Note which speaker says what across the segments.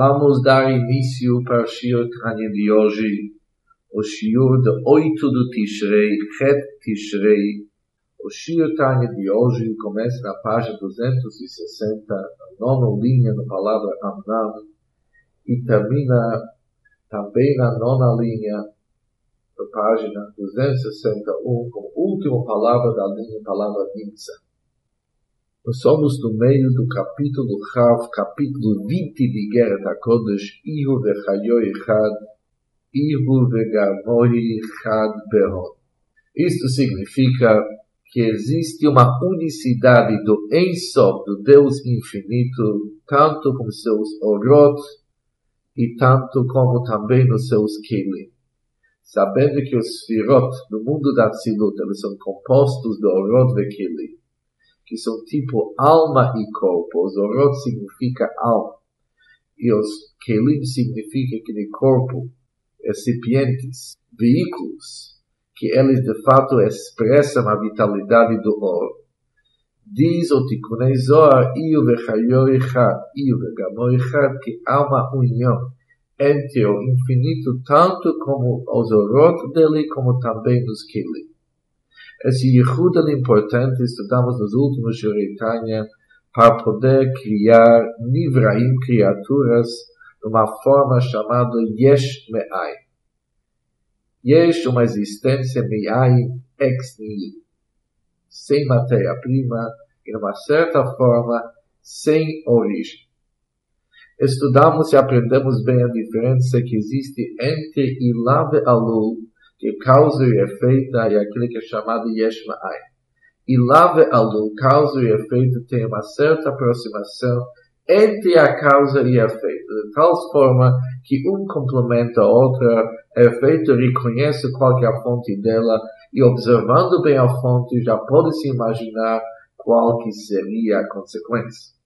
Speaker 1: Vamos dar início para o Shir Tanya de hoje, o Shir de 8 do Tishrei, Het Tishrei. O Shir Tanya de hoje começa na página 260, na nona linha da palavra Amnam, e termina também na nona linha da página 261, com a última palavra da linha, palavra Nimsa. Somos no meio do capítulo Rav, capítulo 20 de Guerra HaKodesh, Ihu vechayoi chad, Ihu vegamoi chad behon. Isto significa que existe uma unicidade do Ensof, do Deus infinito, tanto com seus orot e tanto como também nos seus kelim. Sabendo que os Sfirot, no mundo da Tzilut, eles são compostos de orot e kelim que são tipo alma e corpo. Os orot significa alma. E os kelim significa que no corpo, recipientes, veículos, que eles de fato expressam a vitalidade do ouro. Diz o Tikunei Zohar, Iu vechayor echad, Iu vegamor echad, que há uma união entre o infinito, tanto como os orot dele, como também os kelim. Esse Yehuda importante estudamos nos últimos Shiritanya para poder criar Nivraim, criaturas, de uma forma chamada Yesh Me'ai. Yesh, uma existência Me'ai ex nihilo, sem matéria-prima e, uma certa forma, sem origem. Estudamos e aprendemos bem a diferença que existe entre Ilave Alul que causa e efeito é aquilo que é chamado Yesh Ma'ai. E Lave Alu, causa e efeito, tem uma certa aproximação entre a causa e efeito, de tal forma que um complementa a outra, efeito reconhece qual é a fonte dela, e observando bem a fonte já pode-se imaginar qual que seria a consequência.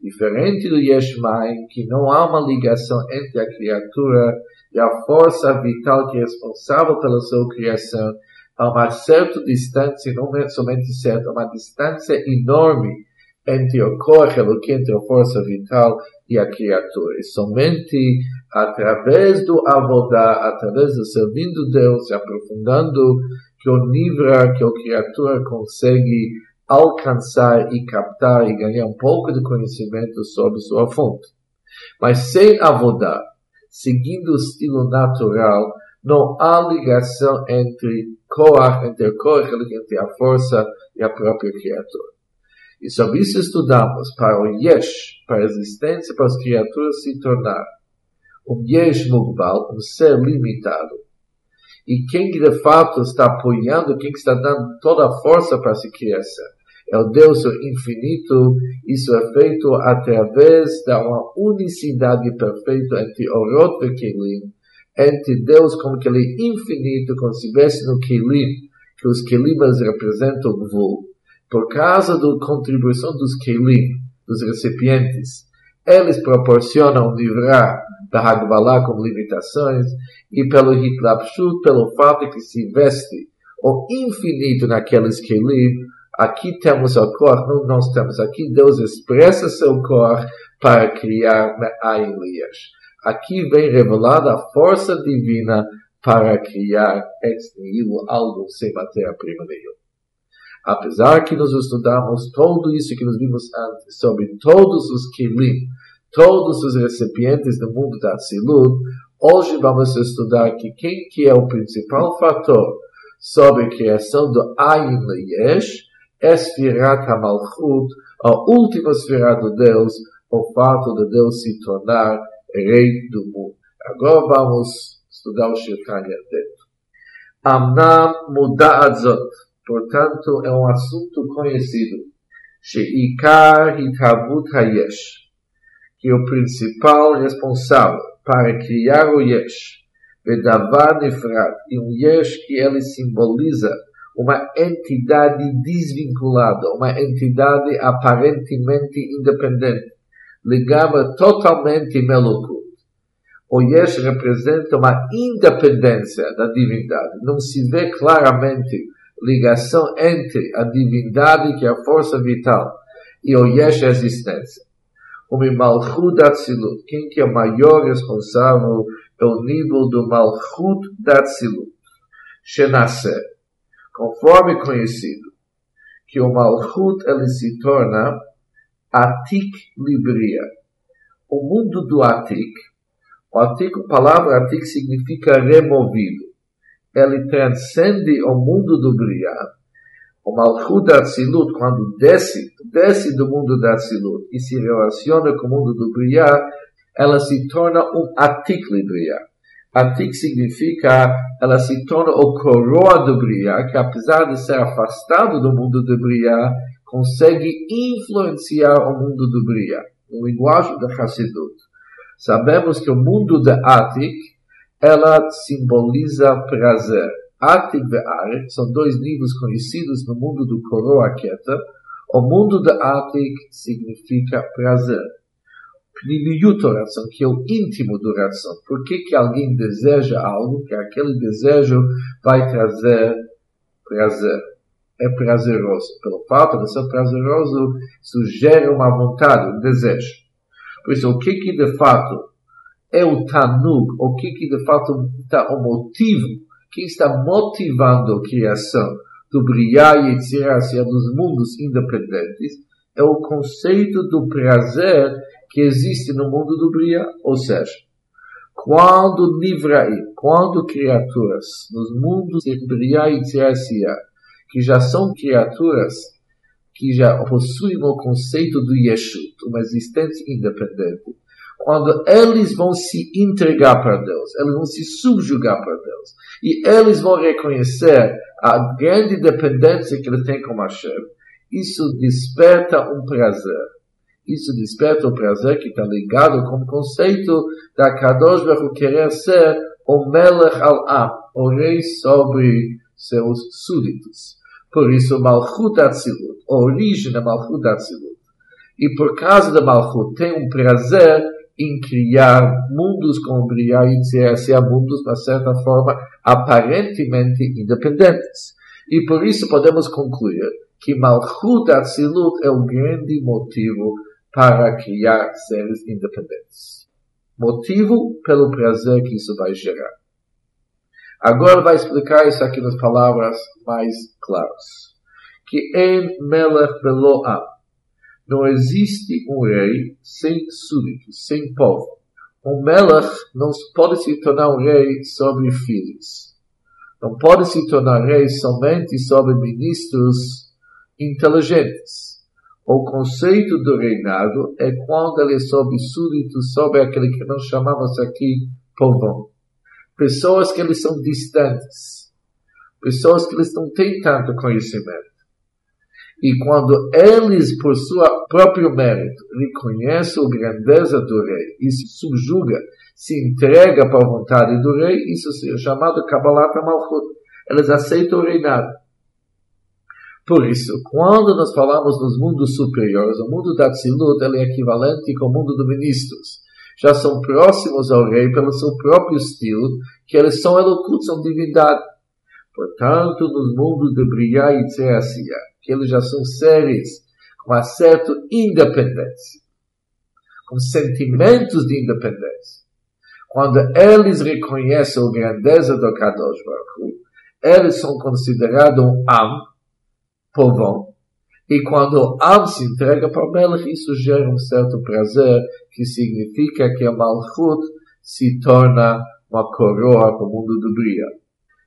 Speaker 1: Diferente do Yeshmaim, que não há uma ligação entre a criatura e a força vital que é responsável pela sua criação, há uma certa distância, não é somente certa, uma distância enorme entre o corpo, entre a força vital e a criatura. E somente através do avodar, através do servindo Deus, aprofundando que o nível que a criatura consegue alcançar e captar e ganhar um pouco de conhecimento sobre sua fonte. Mas sem avodar, seguindo o estilo natural, não há ligação entre Koach, entre Koach, entre a força e a própria criatura. E sobre isso estudamos para o Yesh, para a existência, para as criaturas se tornar um Yesh Mugbal, um ser limitado. E quem de fato está apoiando, quem está dando toda a força para se criar é o Deus infinito, isso é feito através da uma unicidade perfeita entre Orot e Kelim, entre Deus como que ele é infinito, como se estivesse no Kelim, que os Kelim representam o Gvul. Por causa da contribuição dos Kelim, dos recipientes, eles proporcionam livrar da Hagbalah com limitações, e pelo Hitlapshut, pelo fato que se veste o infinito naqueles Kelim, Aqui temos o cor, não nós temos aqui, Deus expressa seu cor para criar Me'ayin Aqui vem revelada a força divina para criar ex nihilo algo sem matéria-prima. Apesar que nós estudamos tudo isso que nós vimos antes sobre todos os kilim, todos os recipientes do mundo da Silut, hoje vamos estudar que quem que é o principal fator sobre a criação do Ayin Yesh, Esfirat HaMalchut, a última esfera de Deus, o fato de Deus se tornar rei do mundo. Agora vamos estudar o Shirkanya dentro. Amnam Muda'at Zot, portanto, é um assunto conhecido. Sheikar Hitavut HaYesh, que o principal responsável para criar o Yesh, Vedavar Nifrat, e um Yesh que ele simboliza uma entidade desvinculada, uma entidade aparentemente independente, ligada totalmente Melokut. O Yesh representa uma independência da divindade. Não se vê claramente ligação entre a divindade, que é a força vital, e o Yesh, existência. o Malchut Atzilut. Quem que é o maior responsável pelo nível do Malchut Atzilut? Shenasser. Conforme conhecido, que o Malchut ele se torna Atik Libria. O mundo do Atik, o Atik, a palavra Atik significa removido. Ele transcende o mundo do Bria. O Malchut da Atzilut, quando desce, desce do mundo da Atzilut e se relaciona com o mundo do Bria, ela se torna um Atik Libria. Atik significa, ela se torna o coroa do Bria, que apesar de ser afastado do mundo do Bria, consegue influenciar o mundo do Bria, o linguagem da Hassidut. Sabemos que o mundo de Atik, ela simboliza prazer. Atik e Arik são dois níveis conhecidos no mundo do coroa quieta. O mundo de Atik significa prazer. Pnimiut oração, que é o íntimo do oração. Por que, que alguém deseja algo, que aquele desejo vai trazer prazer? É prazeroso. Pelo fato de ser prazeroso, isso gera uma vontade, um desejo. Por isso, o que que de fato é o tanug, o que que de fato está o motivo, que está motivando a criação do brilhar e etc. dos mundos independentes, é o conceito do prazer que existe no mundo do Bria, ou seja, quando Nivraim, quando criaturas nos mundos de Bria e Tziasia, que já são criaturas que já possuem o conceito do Yeshut, uma existência independente, quando eles vão se entregar para Deus, eles vão se subjugar para Deus, e eles vão reconhecer a grande dependência que eles têm com Hashem, isso desperta um prazer isso desperta o prazer que está ligado com o conceito da Kadosh Baruch querer ser o Melech al-Am, o rei sobre seus súditos. Por isso, Malchut Atzilut, a origem da Malchut Atzilut. E por causa da Malchut, tem um prazer em criar mundos como brilhar e ser mundos, de certa forma, aparentemente independentes. E por isso podemos concluir que Malchut Atzilut é o grande motivo para criar seres independentes. Motivo pelo prazer que isso vai gerar. Agora vai explicar isso aqui nas palavras mais claras. Que em Melech Beloam não existe um rei sem súditos, sem povo. Um Melech não pode se tornar um rei sobre filhos. Não pode se tornar rei somente sobre ministros inteligentes o conceito do reinado é quando ele é sob súdito, sobre aquele que nós chamamos aqui povão. Pessoas que eles são distantes. Pessoas que eles não têm tanto conhecimento. E quando eles, por seu próprio mérito, reconhecem a grandeza do rei e se subjuga, se entrega para a vontade do rei, isso é chamado Kabbalat Malchut. Eles aceitam o reinado. Por isso, quando nós falamos nos mundos superiores, o mundo da Tzilut é equivalente com o mundo dos ministros. Já são próximos ao rei pelo seu próprio estilo, que eles são elocutos, são divindade. Portanto, nos mundos de Briá e Tzeasia, que eles já são seres com uma certa independência, com sentimentos de independência. Quando eles reconhecem a grandeza do Kadosh Baruch eles são considerados um Am, povão. E quando Am se entrega para Melech, isso gera um certo prazer, que significa que a Malchut se torna uma coroa para o mundo do Bria.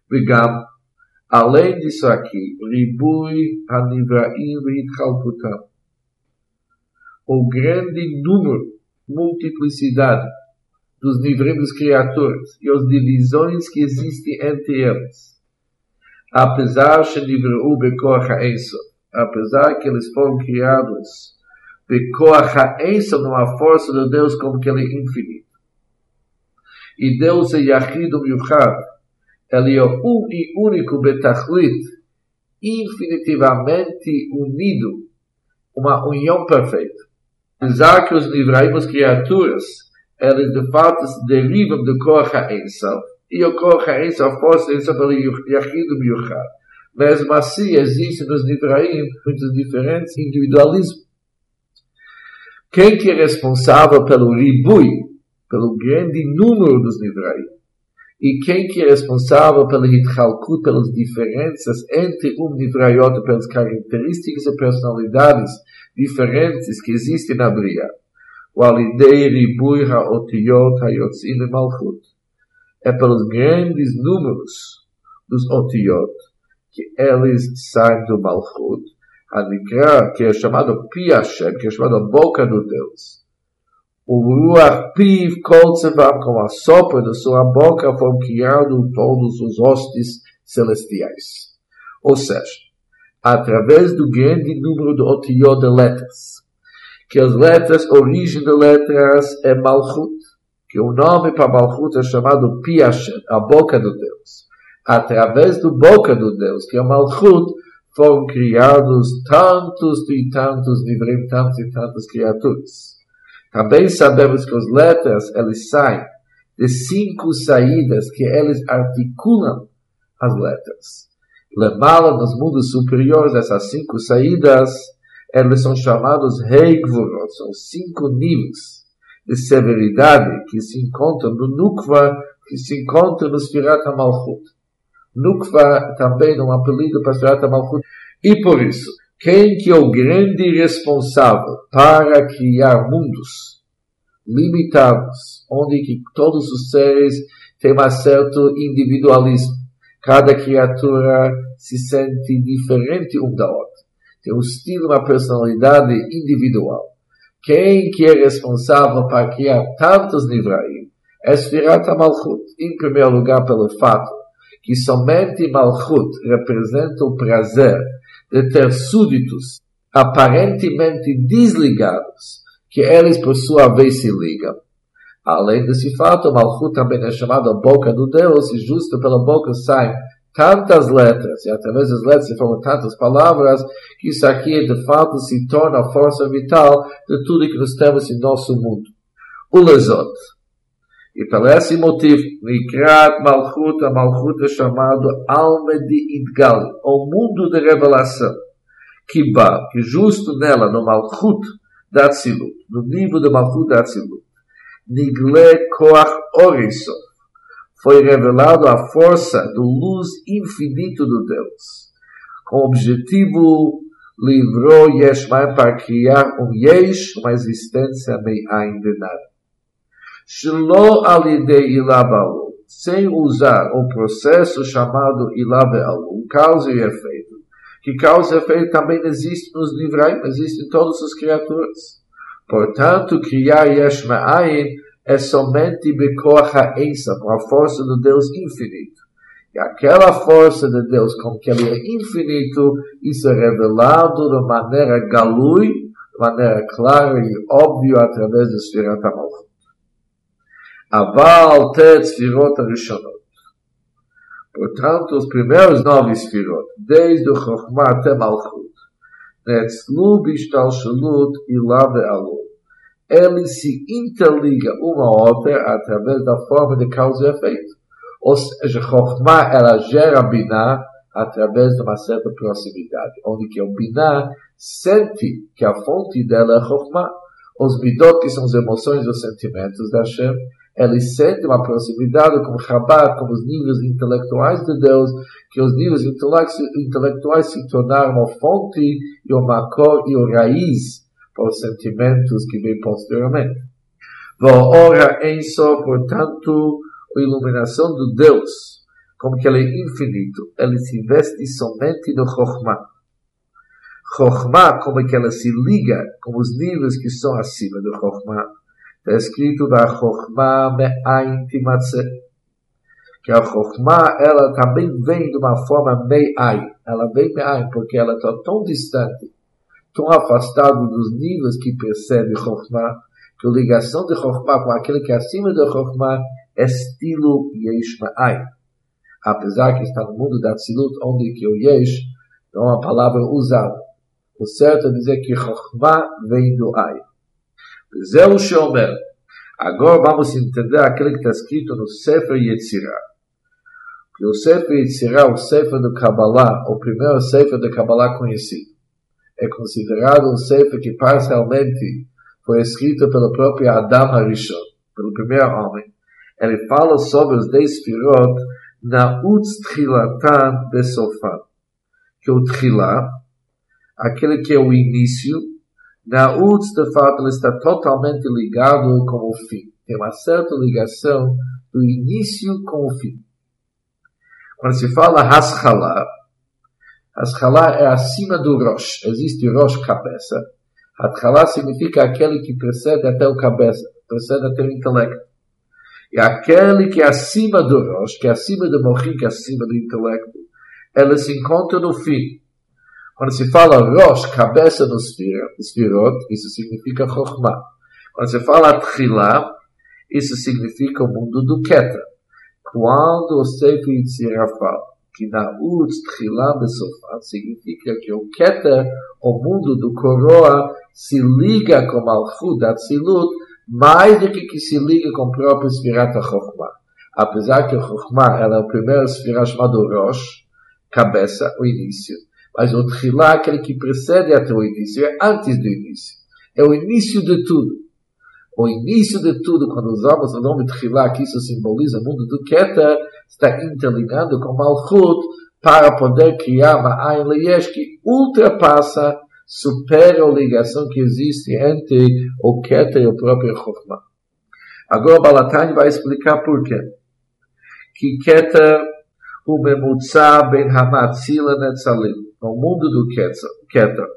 Speaker 1: Vegam, além disso aqui, Ribui Hanivraim Vitchalputam. O grande número, multiplicidade dos Nivrim dos criaturas e as divisões que existem entre eles apesar שנבראו בכוח האינסוף, apesar que eles foram criados בכוח האינסוף, numa força de Deus como que ele é infinito. E Deus é Yahid Miuchad, ele é um e único betachlit, infinitivamente unido, uma união perfeita. Apesar que os livraim, as criaturas, eles de fato se derivam do Koach HaEinsof, e ocorre a essa força, essa pelo Yachid Miuchad. Mesmo assim, existe nos Nibraim muitos diferentes individualismos. Quem que é responsável pelo ribui, pelo grande número dos Nivraim? E quem que é responsável pela Hitchalkut, pelas diferenças entre um Nivraiot, pelas características e personalidades diferentes que existem na Bria? O Alidei Ribui HaOtiot HaYotzim Malchut. É pelos grandes números dos Otiot que eles saem do Malchut Anikra, que é chamado Pi Hashem, que é chamado a boca do Deus. O Ruach Piv Kol Tzevam, com a sopra da sua boca, foram criados todos os hostes celestiais. Ou seja, através do grande número de otiot de letras, que as letras, a origem de letras é Malchut, que o nome para Malchut é chamado Pi Hashem, a boca do Deus. Através do boca do Deus, que é Malchut, foram criados tantos e tantos livros, tantas e tantas criaturas. Também sabemos que as letras, eles saem de cinco saídas que eles articulam as letras. Lemala nos mundos superiores, essas cinco saídas, eles são chamados Heigvurot, são cinco níveis de severidade que se encontram no Nukva, que se encontram no Sfirat Malchut. Nukva também é um apelido para Sfirat Malchut. E por isso, quem que é o grande responsável para criar mundos limitados, onde que todos os seres têm um certo individualismo. Cada criatura se sente diferente um da outra. Tem um estilo, uma personalidade individual. Quem que é responsável para criar tantos Nivraim é Sfirat Malchut. Em primeiro lugar, pelo fato que somente Malchut representa o prazer de ter súditos aparentemente desligados, que eles por sua vez se ligam. Além desse fato, Malchut também é chamado a boca do Deus, e justo pela boca saem tantas letras, e através das letras se formam tantas palavras, que isso aqui de fato se torna a força vital de tudo que nós temos em nosso mundo. O Lezot. E por esse motivo, Nikrat Malchut, a Malchut é chamado alma de Idgal, o mundo de revelação. Que ba, que justo nela, no Malchut da Tzilut, no nível do Malchut da Tzilut, Nigle Koach Orisov, foi revelado a força do luz infinito do Deus, com o objetivo livrou Yeshmaim para criar um Yesh, uma existência meio de nada. Shlo alidei ilabalu, sem usar o processo chamado ilabalu, causa e efeito. Que causa e efeito também existe nos livrais, existe em todas as criaturas. Portanto, criar Yesh Ma'ayin é somente Bekoach Ensa, com a força do Deus infinito. E aquela força de Deus, como que ele é infinito, isso é revelado de maneira galui, de maneira clara e óbvia através do Sfirat HaMalchut. Aval Tet Sfirot Rishonot. Portanto, os primeiros nove Sfirot, desde o Chokhmah até Malchut, Netzlu Bishtalshalut Ilave Alu. Eles se interligam uma à outra através da forma de causa e efeito. Ou seja, Chokhmah, ela gera Binah através de uma certa proximidade, onde que o Binah sente que a fonte dela é Chokhmah. Os Midot, que são as emoções e os sentimentos da Hashem, eles sentem uma proximidade com Chabad, com os níveis intelectuais de Deus, que os níveis intelectuais se tornaram a fonte e o macor e o raiz os sentimentos que vêm posteriormente. Ora em só, portanto, a iluminação do Deus, como que ele é infinito, ele se investe somente no Chokhmah. Chokhmah, como que ela se liga com os níveis que são acima do Chokhmah Está escrito da Chokhmah Me'ain Timatze. Que a Chokhmah, ela também vem de uma forma Me'ain. Ela vem Me'ain porque ela está tão distante, tão afastada dos níveis que percebe Chokhmah, que a ligação de Chokhmah com aquele que é acima da Chokhmah é estilo Yesh. Apesar que está no mundo da Tzilut, onde que o Yesh não é uma palavra usada. O certo é dizer que Chokhmah vem do Ain. Zeu Shomer. Agora vamos entender aquele que está escrito no Sefer Yetzirah. Que o Sefer Yetzirah, o Sefer do Kabbalah, o primeiro Sefer do Kabbalah conhecido, é considerado um Sefer que parcialmente foi escrito pelo próprio Adam Arishon, pelo primeiro homem. Ele fala sobre os dez Sfirot na Utz Tchilatan Besofan. Que o Tchilá, aquele que é o início, na Utz, de fato, ele está totalmente ligado com o fim. Tem uma certa ligação do início com o fim. Quando se fala Haskala, Haskala é acima do Rosh. Existe Rosh cabeça. Haskala significa aquele que precede até o cabeça, precede até o intelecto. E aquele que é acima do Rosh, que é acima do Mochim, que é acima do intelecto, ela se encontra no fim. Quando se fala Rosh, cabeça no Sfirot, isso significa Chokhmah. Quando se fala Tchilá, isso significa o mundo do Keter. Quando o Sefer Yitzirah fala que na Besofat, significa que o Keter, o mundo do Coroa, se liga com Malchut, Atzilut, mais do que que se liga com o próprio Sfirat Chokhmah. Apesar que o Chokhmah ela é o primeiro Sfirat chamado Rosh, cabeça, o início. Mas o Tchilá, aquele que precede até o início, é antes do início. É o início de tudo. O início de tudo, quando usamos o nome Tchilá, que isso simboliza o mundo do Keter, está interligado com Malchut para poder criar Ma'ayin Leyesh, que ultrapassa, supera a ligação que existe entre o Keter e o próprio Chokhmah. Agora Balatani vai explicar por quê. Que Keter o Memutza ben Hamatzila Netzalim no mundo do Keter,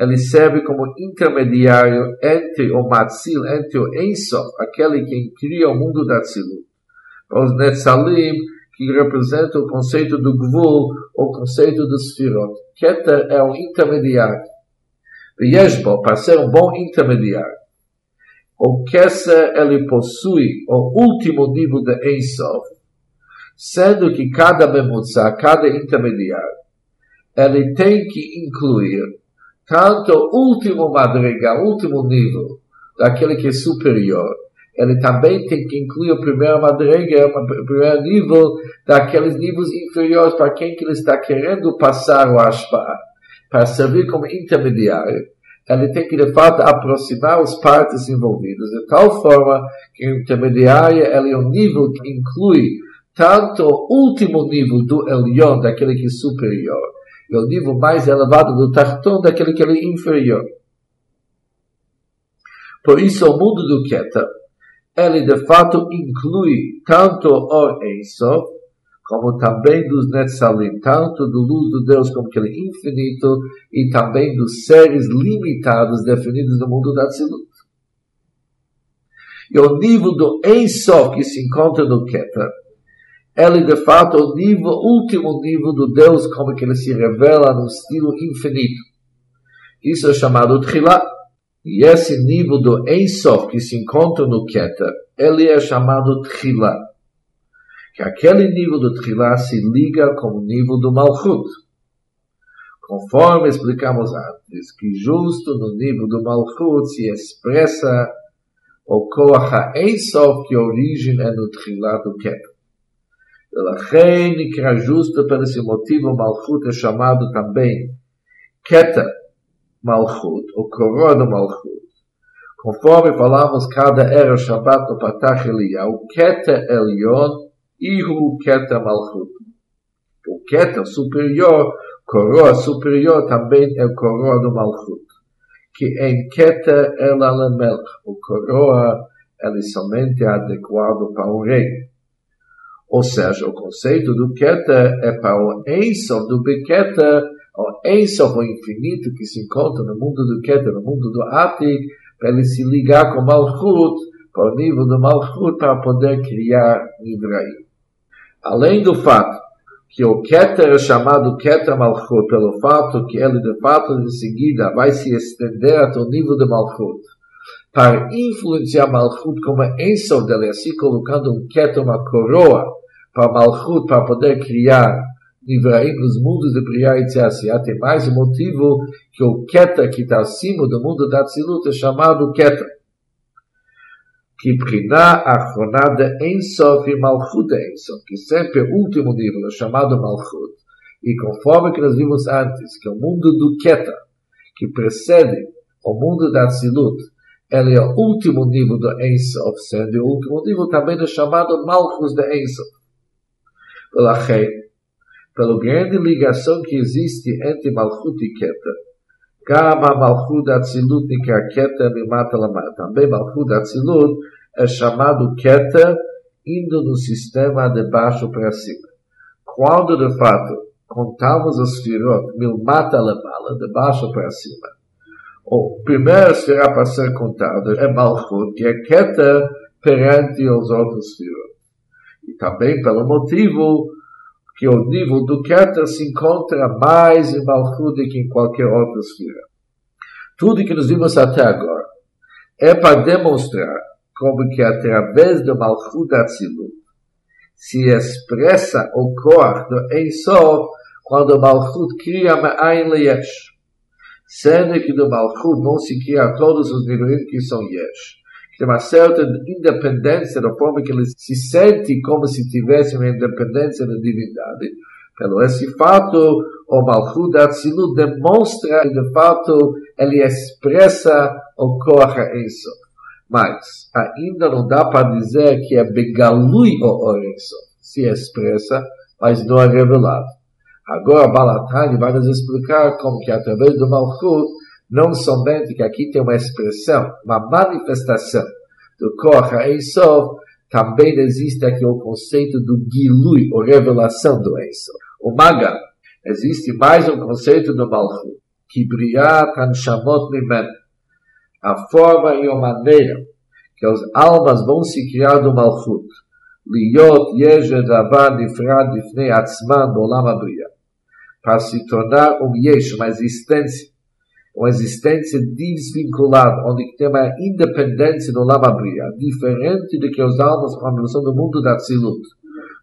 Speaker 1: ele serve como intermediário entre o Matzil, entre o Ensof, aquele que cria o mundo da Tzilut. Os Netzalim, que representa o conceito do Gvul, o conceito do Sfirot. Keter é um intermediário. Yeshbo, para ser um bom intermediário. O Keser, ele possui o último nível de Ensof, sendo que cada Memutza, cada intermediário, ele tem que incluir tanto o último madrigal, o último nível, daquele que é superior, ele também tem que incluir o primeiro madrigal, o primeiro nível daqueles níveis inferiores para quem que ele está querendo passar o ashpa, para servir como intermediário. Ele tem que, de fato, aproximar as partes envolvidas, de tal forma que o intermediário ele é um nível que inclui tanto o último nível do Elion, daquele que é superior, e o nível mais elevado do Tarton daquele que é inferior. Por isso, o mundo do Keter, ele de fato inclui tanto o Ensof, como também dos Netzalim, tanto do luz do Deus como aquele infinito, e também dos seres limitados definidos no mundo da Tzilut. E o nível do Ensof que se encontra no Keter, ele de fato é o nível, último nível do Deus, como que ele se revela no estilo infinito. Isso é chamado Tchilá. E esse nível do Ensof que se encontra no Keter, ele é chamado Tchilá. Que aquele nível do Tchilá se liga com o nível do Malchut. Conforme explicamos antes, que justo no nível do Malchut se expressa o Koach Ensof que a origem é no Tchilá do Keter. ולכן נקרא justo por esse motivo Malchut é chamado também Keter Malchut, o coroa do Malchut. Conforme falamos cada era Shabbat no Patach Eliyahu, Keter Elion e o Keter Malchut. O Keter superior, coroa superior também é coroa do Malchut. Que em Keter ela Melch, o coroa ele somente é adequado para o rei. Ou seja, o conceito do Keter é para o Ensof do Beketer, o Ensof, o infinito que se encontra no mundo do Keter, no mundo do Atik, para ele se ligar com Malchut, para o nível do Malchut, para poder criar Nivraim. Além do fato que o Keter é chamado Keter Malchut, pelo fato que ele de fato de seguida vai se estender até o nível do Malchut, para influenciar Malchut como Ensof dele, assim colocando um Keter, uma coroa, para Malchut, para poder criar Nivraim nos mundos de Briah e Tziasia, tem mais um motivo que o Keter que está acima do mundo da Tzilut é chamado Keter. Que Priná Achronada Ensof e Malchut Ensof, que sempre é o último nível, é chamado Malchut. E conforme que nós vimos antes, que o mundo do Keter, que precede o mundo da Tzilut, ele é o último nível do Ensof, sendo o último nível também é chamado Malchus de Ensof. Rei, pela grande ligação que existe entre Malchut e Keta. Kama Malchut Atzilut Nikra Keta Mimata Lamata. Também Malchut Atzilut é chamado Keta, indo no sistema de baixo para cima. Quando, de fato, contamos as Firot Milmata Lamala, de baixo para cima, o primeiro será para ser contado é Malchut, que é Keta perante os outros Firot. E também pelo motivo que o nível do Keter se encontra mais em Malchut que em qualquer outra esfera. Tudo que nos vimos até agora é para demonstrar como que através do Malchut Atzilut se expressa o cor do Ensof quando o Malchut cria Ma'ain Leyesh. Sendo que do Malchut não se cria todos os níveis que são Yesh tem uma certa independência da forma que ele se sente como se tivesse uma independência da divindade. Pelo esse fato, o Malchut Atzilut demonstra que, de fato, ele expressa o Korah Enso. Mas, ainda não dá para dizer que é Begalui o Orenso. Se expressa, mas não é revelado. Agora, Balatani vai nos explicar como que, através do Malchut, não somente que aqui tem uma expressão, uma manifestação do Kocha Ensof, também existe aqui o conceito do Gilui, ou revelação do Ensof. O Maga, existe mais um conceito do Malchut, Kibriat Anshamot Mimen, a forma e a maneira que as almas vão se criar do Malchut, Liot Yejed Avan Nifrad Ifnei Atzman Olam Abriya, para se tornar um Yesh, uma existência uma existência desvinculada, onde tem uma independência do Lamabria, diferente do que os almas quando são do mundo da Tzilut.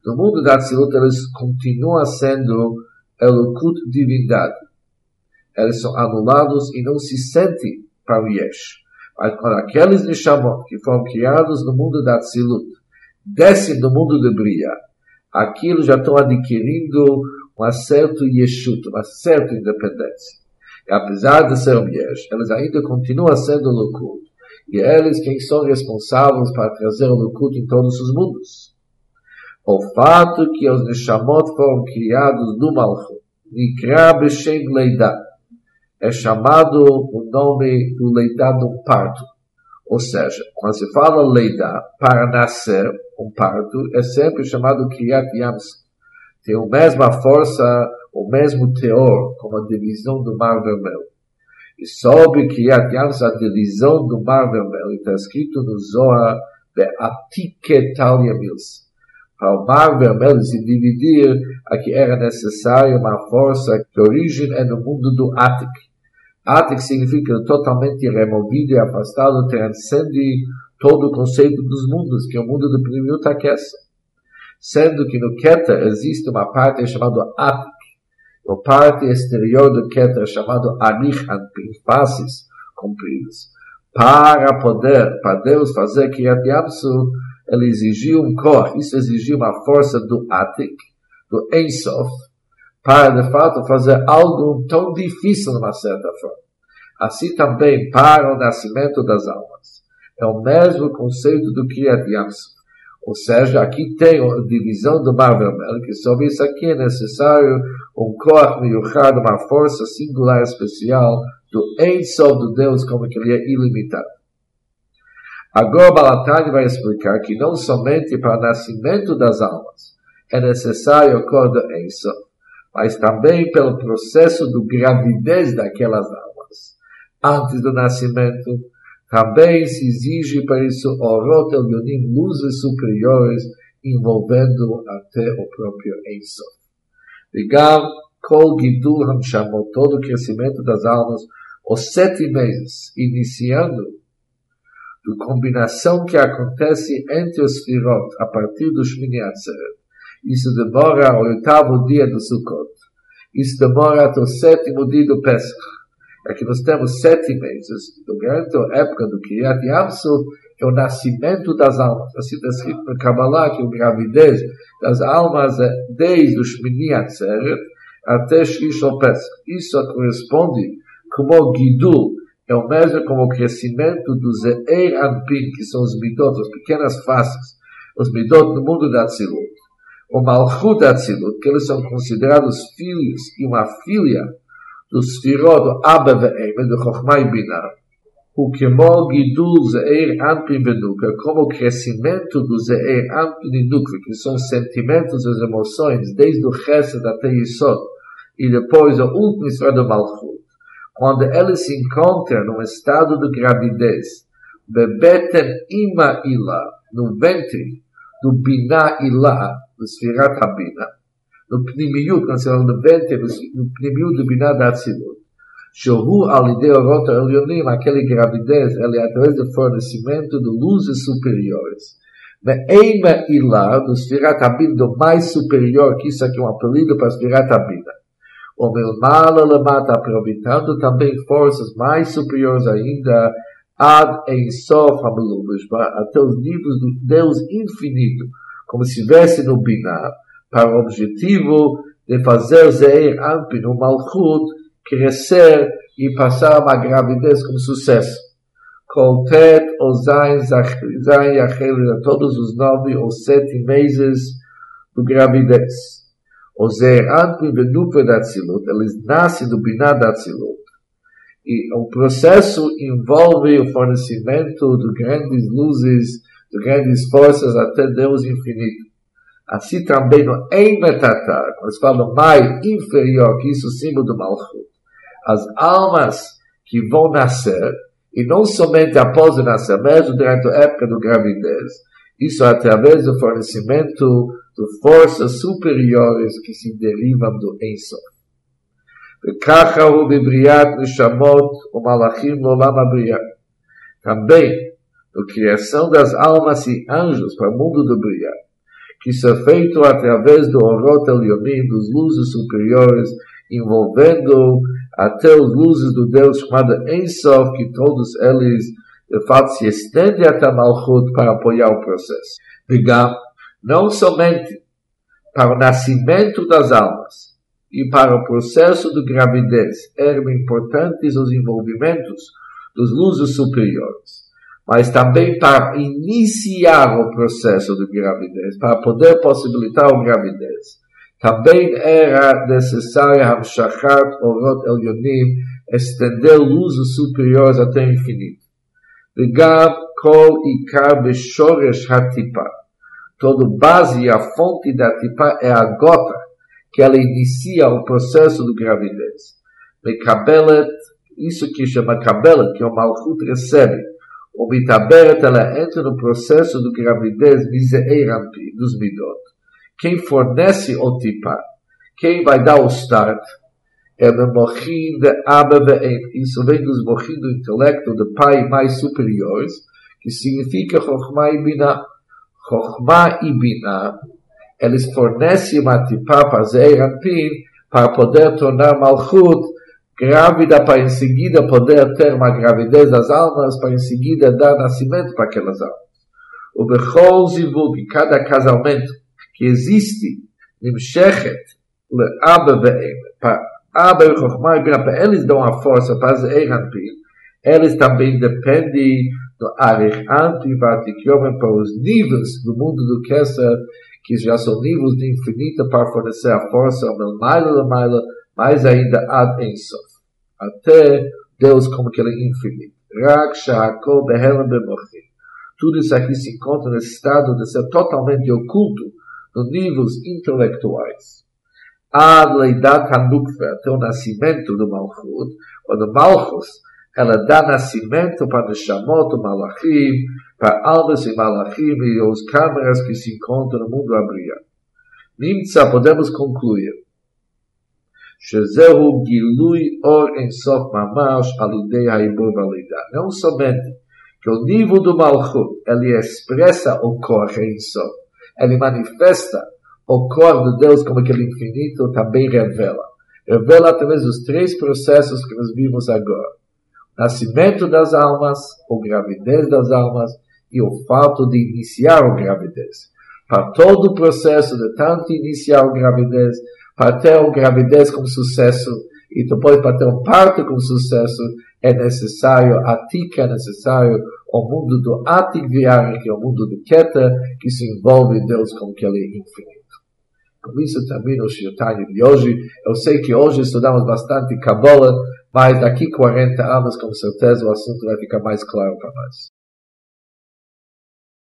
Speaker 1: No mundo da Tzilut, eles continuam sendo Elokut divindade. Eles são anulados e não se sentem para o Yesh. Mas quando aqueles Nishamot que foram criados no mundo da Tzilut descem do mundo de Bria, aquilo já estão adquirindo um certo Yeshut, uma certa independência. Apesar de ser Yesh, eles ainda continuam sendo Lukut. E é eles quem são responsáveis para trazer o Lukut em todos os mundos. O fato que os Neshamot foram criados no Malchut, Nikra Beshem Leida, é chamado o nome do Leida do parto. Ou seja, quando se fala Leida, para nascer, um parto, é sempre chamado Kriyat Yams. Tem a mesma força o mesmo teor como a divisão do Mar Vermelho. E sobre Kriyat Yams, a divisão do Mar Vermelho, está escrito no Zohar de Atiketalia Mills. Para o Mar Vermelho se dividir, aqui era necessário uma força de origem é no mundo do Atik. Atik significa totalmente removido e afastado, transcende todo o conceito dos mundos, que é o mundo do primeiro Takessa. Sendo que no Keter existe uma parte chamada Atik, o parte exterior do Keter chamado Anichan, faces compridos. Para poder, para Deus fazer Kriyat Yamsu, ele exigiu um cor, isso exigiu uma força do Atik, do Ensof, para de fato fazer algo tão difícil de uma certa forma. Assim também para o nascimento das almas. É o mesmo conceito do Kriyat Yamsu. Ou seja, aqui tem a divisão do Mar Vermelho, que sobre isso aqui é necessário um corpo miuchado, uma força singular especial do Ensof do Deus, como que ele é ilimitado. Agora Balatani vai explicar que não somente para o nascimento das almas é necessário o corpo do Ensof, mas também pelo processo do gravidez daquelas almas. Antes do nascimento, também se exige para isso orot elionim, luzes superiores, envolvendo até o próprio Ensof. Ligam kol gidul hamshamot, todo o crescimento das almas, os sete meses, iniciando a combinação que acontece entre os firot a partir do Shmini Atzeret. Isso demora ao oitavo dia do Sukkot. Isso demora até o sétimo dia do Pesach é que nós temos sete meses, durante a época do Kriyat Yamsu, é o nascimento das almas. Assim está escrito no Kabbalah que a gravidez das almas é desde o Shmini Atzeret até Shlish. Isso corresponde como Gidul, é o mesmo como o crescimento do Zeir Anpin, que são os midot, as pequenas faces, os midot no mundo da Tzilut. O Malchut da Tzilut, que eles são considerados filhos e uma filha do Sfirot, do Abba Ve'eme, do Chochmai Binah, o que Gidul Zeir Anpin Benuka, como o crescimento do Zeir Anpin que são sentimentos e emoções, desde o Chesed até Yisod, e depois o último do Malchut quando ele se encontra no estado de gravidez, bebeten ima ila, no ventre do Binah Ilá, do Sfirat Habina, no pnimiut, quando se fala no ventre, no pnimiut do Binah da Atzilut, שהוא על ידי אורות העליונים, aquele gravidez, ele é através do fornecimento de luzes superiores. Me'ema ilá, do Sfirat Habina, do mais superior, que isso aqui é um apelido para Sfirat Habina o Milmala Lamata, aproveitando também forças mais superiores ainda, ad em Sof até os níveis do Deus infinito, como se estivesse no Binah, para o objetivo de fazer Zeir Ampin, o Malchut, crescer e passar uma gravidez com sucesso. Coltet, Ozain, Zain, Yachel, todos os nove ou sete meses de gravidez. O Zeir Anpin Benukva da Tzilut, eles nascem do Binah da Tzilut. E o processo envolve o fornecimento de grandes luzes, de grandes forças até Deus infinito. Assim também no Eimetatá, quando se fala mais inferior, que isso é símbolo do Malchut As almas que vão nascer, e não somente após o nascimento, durante a época da gravidez, isso através do fornecimento de forças superiores que se derivam do Ensof. וככה הוא בבריאת נשמות ומלאכים לעולם הבריאה. Também, na criação das almas e anjos para o mundo do Briá, que isso é feito através do Orot Elionim, dos luzes superiores, envolvendo até as luzes do Deus chamado Ensof, que todos eles, de fato, se estendem até Malchut para apoiar o processo. Digamos, não somente para o nascimento das almas e para o processo de gravidez eram importantes os envolvimentos dos luzes superiores, mas também para iniciar o processo de gravidez, para poder possibilitar a gravidez. Também era necessária Hamshachat Orot Elionim, estender luzes superiores até o infinito. Ligab Kol Ikar Beshoresh Hatipa. Toda base e a fonte da Tipa é a gota que ela inicia o processo de gravidez. Mekabelet, isso que chama Kabelet, que é o Malchut recebe. O Mitaberet, ela entra no processo de gravidez Miseirampim, dos Midot. Quem fornece o tipa, quem vai dar o start, é o Mochin de Abba Isso vem dos Mochin do intelecto de pai mais superiores, que significa Chochmah e Binah. Chokhmah e Binah, eles fornecem uma tipá para Zeirampin para poder tornar Malchut grávida para em seguida poder ter uma gravidez das almas, para em seguida dar nascimento para aquelas almas. O Bechol Zivug, cada casamento que existe, Nimshechet, Le Abba Ve'em, para Abba e Chokhmah e Binah, para eles dão a força para Zeirampin, eles também dependem do Arich Antivatikyomen para os níveis do mundo do Kesser, que já são níveis de infinita para fornecer a força Melmaila Lamaila, mais ainda Ad Ensof. Até Deus como que ele é infinito. Rak Shahakol Behelam Bemochim. Tudo isso aqui se encontra nesse estado de ser totalmente oculto nos níveis intelectuais. Ad Leidat Hanukve, até o nascimento do Malchut, quando Malchus ela dá nascimento para Neshamot, Malachim, para almas e Malachim e os câmeras que se encontram no mundo abriado. Nimtza, podemos concluir. שזהו גילוי אור אינסוף ממש על ידי העיבור והלידה. Não somente que o nível do Malchut, ele expressa o cor Sof, ele manifesta o cor de Deus como aquele infinito, também revela. Revela através dos três processos que nós vimos agora nascimento das almas, ou gravidez das almas, e o fato de iniciar a gravidez. Para todo o processo de tanto iniciar a gravidez, para ter a gravidez com sucesso, e depois para ter um parto com sucesso é necessário, atica é necessário o mundo do Atik Viarim, que é o mundo do Keter, que se envolve em Deus como que ele é infinito. Com isso termina o Shirtani de hoje. Eu sei que hoje estudamos bastante Kabbalah, mas daqui 40 anos, com certeza, o assunto vai ficar mais claro para nós.